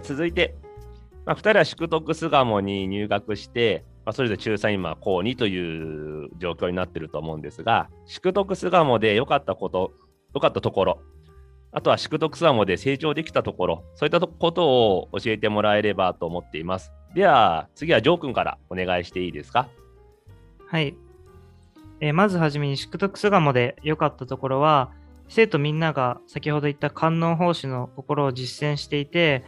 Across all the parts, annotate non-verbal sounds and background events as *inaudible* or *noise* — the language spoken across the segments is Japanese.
続いて、まあ、2人は淑徳巣鴨に入学して、まあ、それぞれ中3今高2という状況になっていると思うんですが淑徳巣鴨で良かったこと良かったところあとは淑徳巣鴨で成長できたところそういったことを教えてもらえればと思っています。では次はジョー君からお願いしていいですか？はい、えー、まずはじめに淑徳巣鴨で良かったところは生徒みんなが先ほど言った観音奉仕の心を実践していて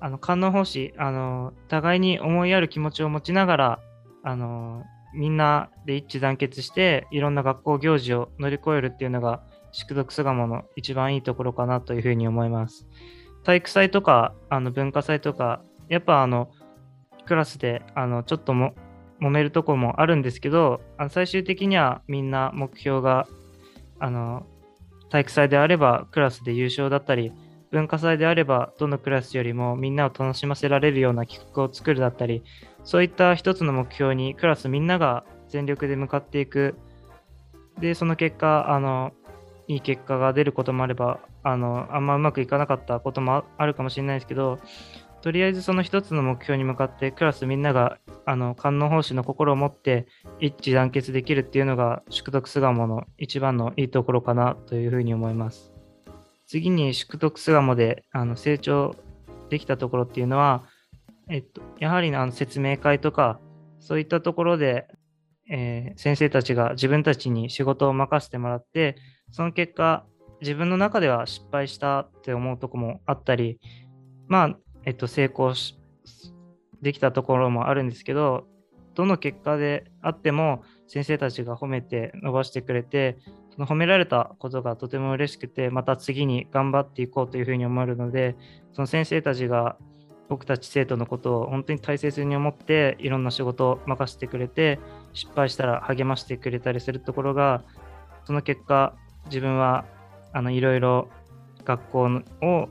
あの観音奉仕あの互いに思いやる気持ちを持ちながらあのみんなで一致団結していろんな学校行事を乗り越えるっていうのが宿徳巣鴨の一番いいところかなというふうに思います。体育祭とかあの文化祭とかやっぱあのクラスであのちょっとも揉めるとこもあるんですけどあの最終的にはみんな目標があの体育祭であればクラスで優勝だったり文化祭であればどのクラスよりもみんなを楽しませられるような企画を作るだったりそういった一つの目標にクラスみんなが全力で向かっていくでその結果あのいい結果が出ることもあればあのあんまうまくいかなかったこともあるかもしれないですけどとりあえずその一つの目標に向かってクラスみんながあの観音奉仕の心を持って一致団結できるっていうのが宿徳巣鴨の一番のいいところかなというふうに思います。次に宿徳巣鴨であの成長できたところっていうのは、えっと、やはりあの説明会とか、そういったところで、えー、先生たちが自分たちに仕事を任せてもらって、その結果、自分の中では失敗したって思うとこもあったり、まあ、えっと、成功できたところもあるんですけど、どの結果であっても先生たちが褒めて伸ばしてくれて褒められたことがとても嬉しくてまた次に頑張っていこうというふうに思えるのでその先生たちが僕たち生徒のことを本当に大切に思っていろんな仕事を任せてくれて失敗したら励ましてくれたりするところがその結果自分はあのいろいろ学校を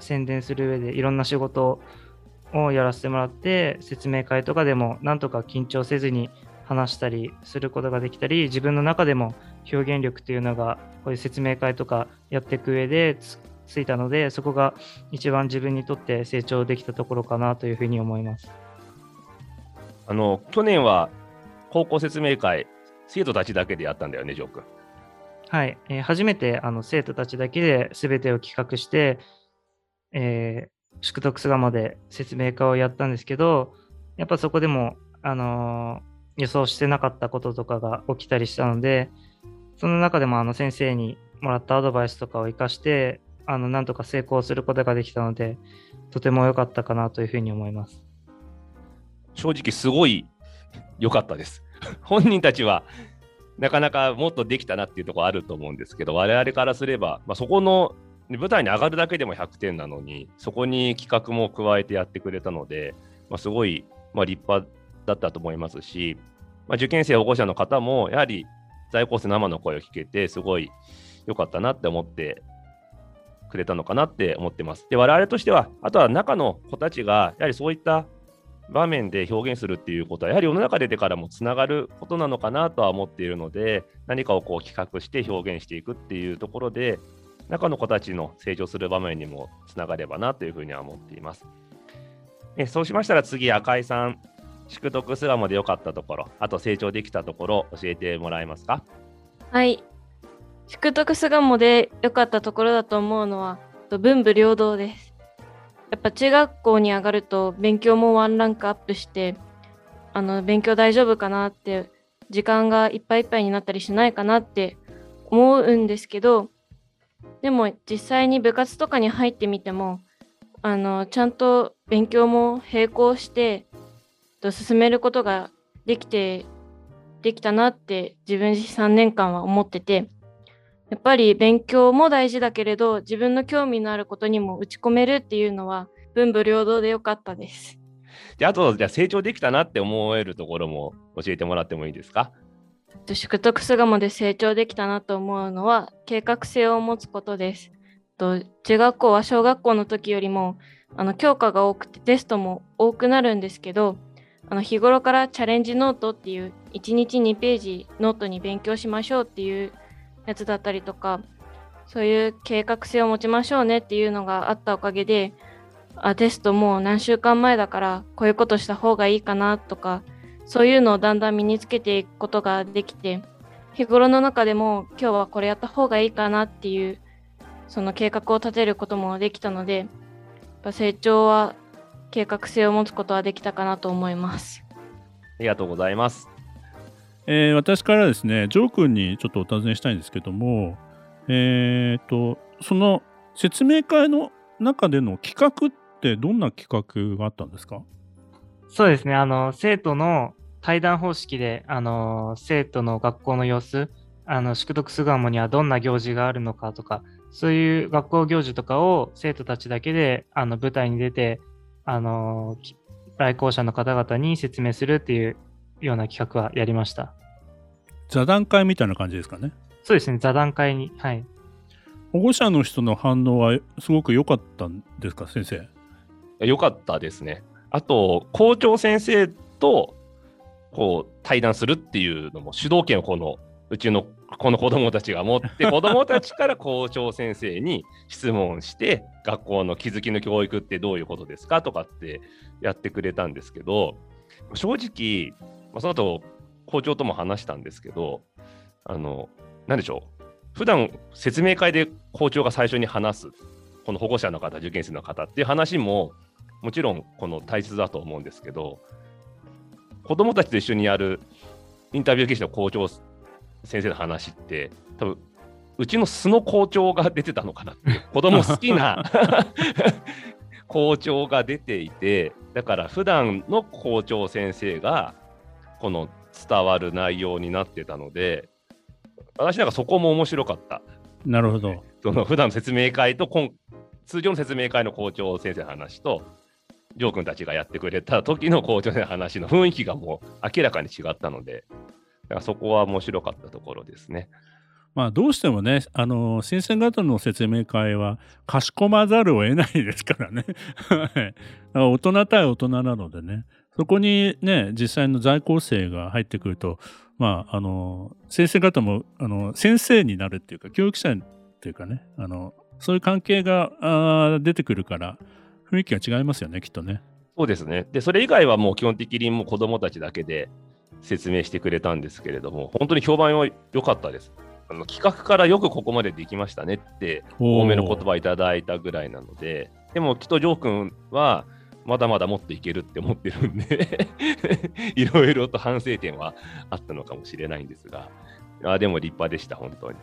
宣伝する上でいろんな仕事をやらせてもらって説明会とかでもなんとか緊張せずに話したりすることができたり自分の中でも表現力というのがこういう説明会とかやっていく上でついたのでそこが一番自分にとって成長できたところかなというふうに思います。あの去年は高校説明会生徒たちだけでやったんだよねジョー君。はい、えー、初めてあの生徒たちだけで全てを企画して、えー、宿徳巣鴨で説明会をやったんですけどやっぱそこでもあのー予想してなかったこととかが起きたりしたので、その中でもあの先生にもらったアドバイスとかを生かして、あのなんとか成功することができたので、とても良かったかなというふうに思います。正直すごい良かったです。*laughs* 本人たちはなかなかもっとできたなっていうところあると思うんですけど、我々からすれば、まあ、そこの舞台に上がるだけでも100点なのに、そこに企画も加えてやってくれたので、まあ、すごい、まあ、立派だったと思いますし、まあ、受験生保護者の方もやはり在校生生の声を聞けてすごい良かったなって思ってくれたのかなって思ってます。で我々としてはあとは中の子たちがやはりそういった場面で表現するっていうことはやはり世の中出てからもつながることなのかなとは思っているので何かをこう企画して表現していくっていうところで中の子たちの成長する場面にもつながればなというふうには思っています。えそうしましたら次赤井さん宿徳巣鴨で良かったところ、あと成長できたところ、教えてもらえますか？はい。宿徳巣鴨で良かったところだと思うのは、文武両道です。やっぱ中学校に上がると勉強もワンランクアップして、あの、勉強大丈夫かなって、時間がいっぱいいっぱいになったりしないかなって思うんですけど、でも実際に部活とかに入ってみても、あの、ちゃんと勉強も並行してと進めることができてできたなって自分自身3年間は思っててやっぱり勉強も大事だけれど自分の興味のあることにも打ち込めるっていうのは文武両道でよかったです。であと、じゃあ成長できたなって思えるところも教えてもらってもいいですか？と宿徳巣鴨で成長できたなと思うのは計画性を持つことです。と中学校は小学校の時よりもあの教科が多くてテストも多くなるんですけどあの日頃からチャレンジノートっていう1日2ページノートに勉強しましょうっていうやつだったりとかそういう計画性を持ちましょうねっていうのがあったおかげであテストもう何週間前だからこういうことした方がいいかなとかそういうのをだんだん身につけていくことができて日頃の中でも今日はこれやった方がいいかなっていうその計画を立てることもできたので成長は計画性を持つことはできたかなと思います。ありがとうございます。えー私からですね、ジョー君にちょっとお尋ねしたいんですけども、えー、と、その説明会の中での企画ってどんな企画があったんですか？そうですね、あの、生徒の対談方式で、あの、生徒の学校の様子、あの、宿徳巣鴨にはどんな行事があるのかとか、そういう学校行事とかを生徒たちだけで、あの、舞台に出て、あの、き来校者の方々に説明するっていうような企画はやりました。座談会みたいな感じですかね。そうですね、座談会に、はい。保護者の人の反応はすごく良かったんですか、先生？よかったですね。あと、校長先生とこう対談するっていうのも主導権をこのうちのこの子どもたちが持って、*laughs* 子どもたちから校長先生に質問して、学校の気づきの教育ってどういうことですかとかってやってくれたんですけど、正直、まあ、その後校長とも話したんですけど、あの、なんでしょう、普段説明会で校長が最初に話す、この保護者の方、受験生の方っていう話も、もちろんこの大切だと思うんですけど、子どもたちと一緒にやるインタビュー形式の校長先生の話って、多分うちの素の校長が出てたのかなって子供好きな *laughs* 校長が出ていて、だから普段の校長先生が、この伝わる内容になってたので、私なんかそこも面白かった。なるほど。その普段の説明会と今通常の説明会の校長先生の話と、ジョー君たちがやってくれた時の校長先生の話の雰囲気がもう明らかに違ったので、そこは面白かったところですね。まあどうしてもね、あの、先生方の説明会はかしこまざるを得ないですからね。大人対大人なのでね、そこにね、実際の在校生が入ってくると、まあ、あの、先生方も、あの、先生になるっていうか、教育者っていうかね、あの、そういう関係が出てくるから、雰囲気が違いますよね、きっとね。そうですね。で、それ以外はもう基本的にもう子供たちだけで説明してくれたんですけれども、本当に評判は良かったです。あの企画からよくここまでできましたねって、多めの言葉いただいたぐらいなので、でもきっとジョー君は、まだまだもっといけるって思ってるんで、*laughs* いろいろと反省点はあったのかもしれないんですが、あでも立派でした、本当に。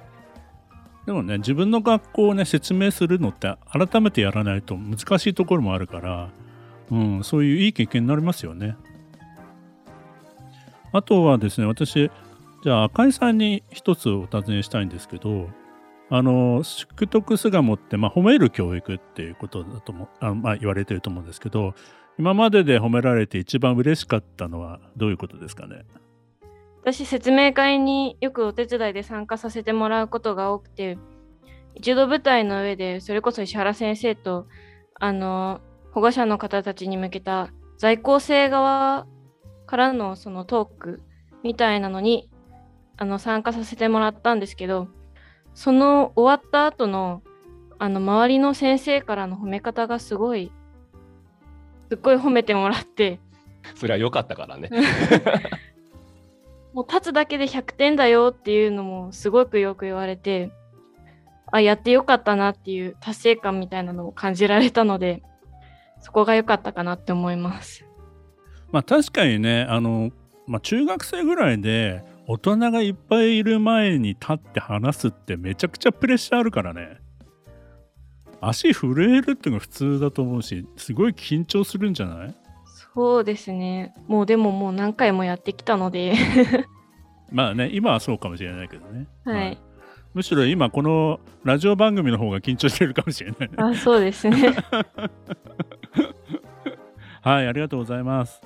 でもね、自分の学校をね、説明するのって改めてやらないと難しいところもあるから、うん、そういういい経験になりますよね。あとはですね、私、じゃあ赤井さんに一つお尋ねしたいんですけど、あの、宿徳巣鴨って、まあ、褒める教育っていうことだともあ、まあ、言われてると思うんですけど、今までで褒められて一番嬉しかったのはどういうことですかね？私説明会によくお手伝いで参加させてもらうことが多くて一度舞台の上でそれこそ石原先生とあの保護者の方たちに向けた在校生側からのそのトークみたいなのにあの参加させてもらったんですけどその終わった後のあの周りの先生からの褒め方がすごいすっごい褒めてもらってそれは良かったからね。*laughs* もう立つだけで100点だよっていうのもすごくよく言われてあやってよかったなっていう達成感みたいなのを感じられたのでそこが良かったかなって思います。まあ確かにね、あの、まあ中学生ぐらいで大人がいっぱいいる前に立って話すってめちゃくちゃプレッシャーあるからね。足震えるっていうのが普通だと思うし、すごい緊張するんじゃない？そうですねもうでももう何回もやってきたので *laughs* まあね、今はそうかもしれないけどね。はい、むしろ今このラジオ番組の方が緊張してるかもしれないね。あそうですね。*laughs* はい、ありがとうございます。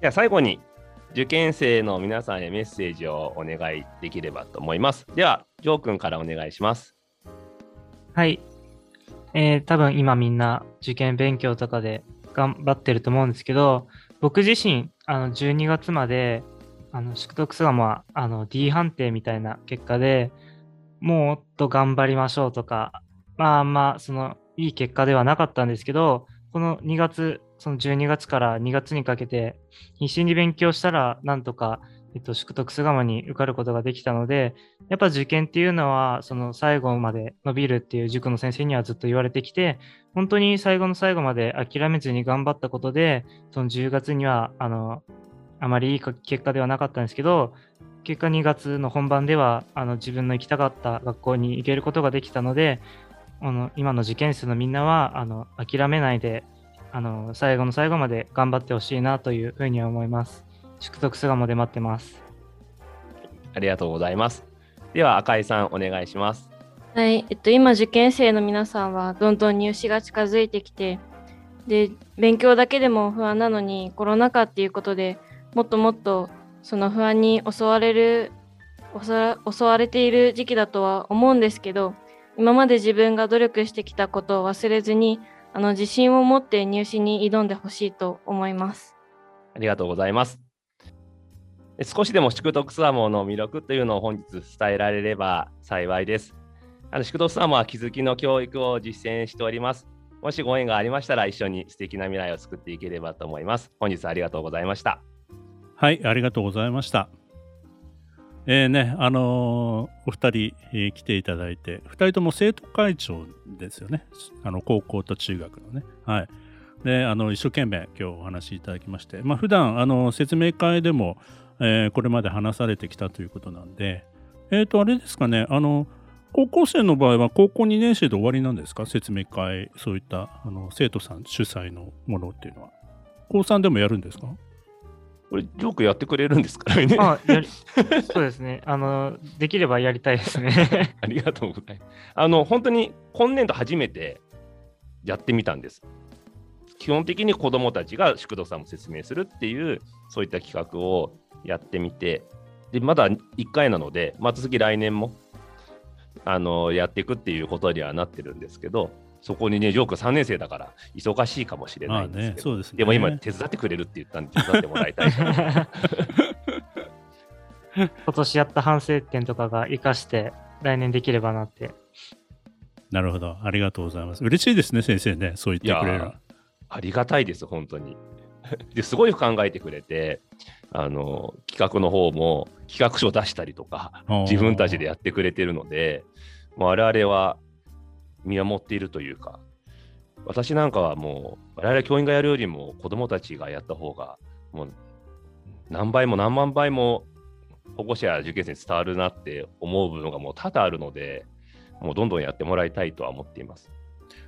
では最後に受験生の皆さんへメッセージをお願いできればと思います。では、ジョー君からお願いします。はい。えー、多分今みんな受験勉強とかで頑張ってると思うんですけど、僕自身、あの、12月まで、あの、宿徳巣鴨は、あの、D 判定みたいな結果で、もっと頑張りましょうとか、まあまあ、その、いい結果ではなかったんですけど、この2月、その12月から2月にかけて、必死に勉強したら、なんとか、えっと、宿徳巣鴨に受かることができたので、やっぱ受験っていうのは、その最後まで伸びるっていう塾の先生にはずっと言われてきて、本当に最後の最後まで諦めずに頑張ったことで、その10月には、あの、あまりいい結果ではなかったんですけど、結果2月の本番では、あの、自分の行きたかった学校に行けることができたので、あの、今の受験生のみんなは、あの、諦めないで、あの、最後の最後まで頑張ってほしいなというふうには思います。宿徳巣鴨で待ってます。ありがとうございます。では、赤井さん、お願いします。はい、えっと、今受験生の皆さんはどんどん入試が近づいてきてで勉強だけでも不安なのにコロナ禍っていうことでもっともっとその不安に襲われる襲われている時期だとは思うんですけど今まで自分が努力してきたことを忘れずにあの自信を持って入試に挑んでほしいと思います。ありがとうございます。少しでも宿徳スワモの魅力というのを本日伝えられれば幸いです。あの宿徳スワモは気づきの教育を実践しております。もしご縁がありましたら一緒に素敵な未来を作っていければと思います。本日はありがとうございました。はい、ありがとうございました。えー、ね、あのーお二人、えー来ていただいて、二人とも生徒会長ですよね。あの、高校と中学のね。はい。で、あの、一生懸命今日お話しいただきまして、まあ、普段、あの、説明会でも、えーこれまで話されてきたということなんで、えっ、と、あれですかね、あの、高校生の場合は高校2年生で終わりなんですか？説明会、そういったあの生徒さん主催のものっていうのは。高3でもやるんですか？これ、ジョークやってくれるんですからね？まあ、やりそうですね。あの、できればやりたいですね。*laughs* ありがとうございます。あの、本当に今年度初めてやってみたんです。基本的に子どもたちが宿土さんも説明するっていう、そういった企画をやってみて、で、まだ1回なので、また次来年も、あの、やっていくっていうことにはなってるんですけど、そこにね、ジョーク3年生だから忙しいかもしれないんですけど、そうですね。でも今手伝ってくれるって言ったんで手伝ってもらいたいと今年やった反省点とかが活かして来年できればなって。なるほど。ありがとうございます。嬉しいですね、先生ね。そう言ってくれる。ありがたいです、本当に。ですごい考えてくれて、あの企画の方も企画書出したりとか、自分たちでやってくれてるので、もう我々は見守っているというか、私なんかはもう、我々教員がやるよりも子どもたちがやった方が、もう何倍も何万倍も保護者や受験生に伝わるなって思う部分がもう多々あるので、もうどんどんやってもらいたいとは思っています。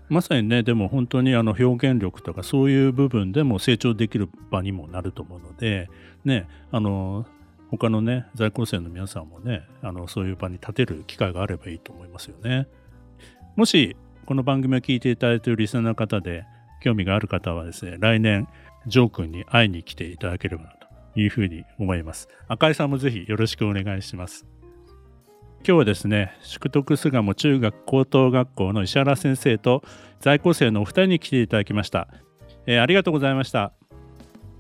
まさにね、でも本当にあの表現力とかそういう部分でも成長できる場にもなると思うので、ね、あの、他のね、在校生の皆さんもね、あの、そういう場に立てる機会があればいいと思いますよね。もし、この番組を聞いていただいているリスナーの方で興味がある方はですね、来年、ジョー君に会いに来ていただければなというふうに思います。赤井さんもぜひよろしくお願いします。今日はですね、宿徳巣鴨中学高等学校の石原先生と在校生のお二人に来ていただきました。えーありがとうございました。あ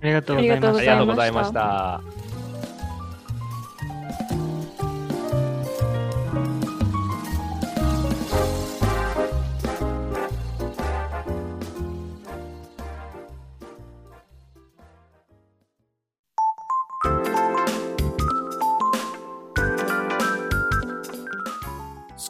りがとうございまありした。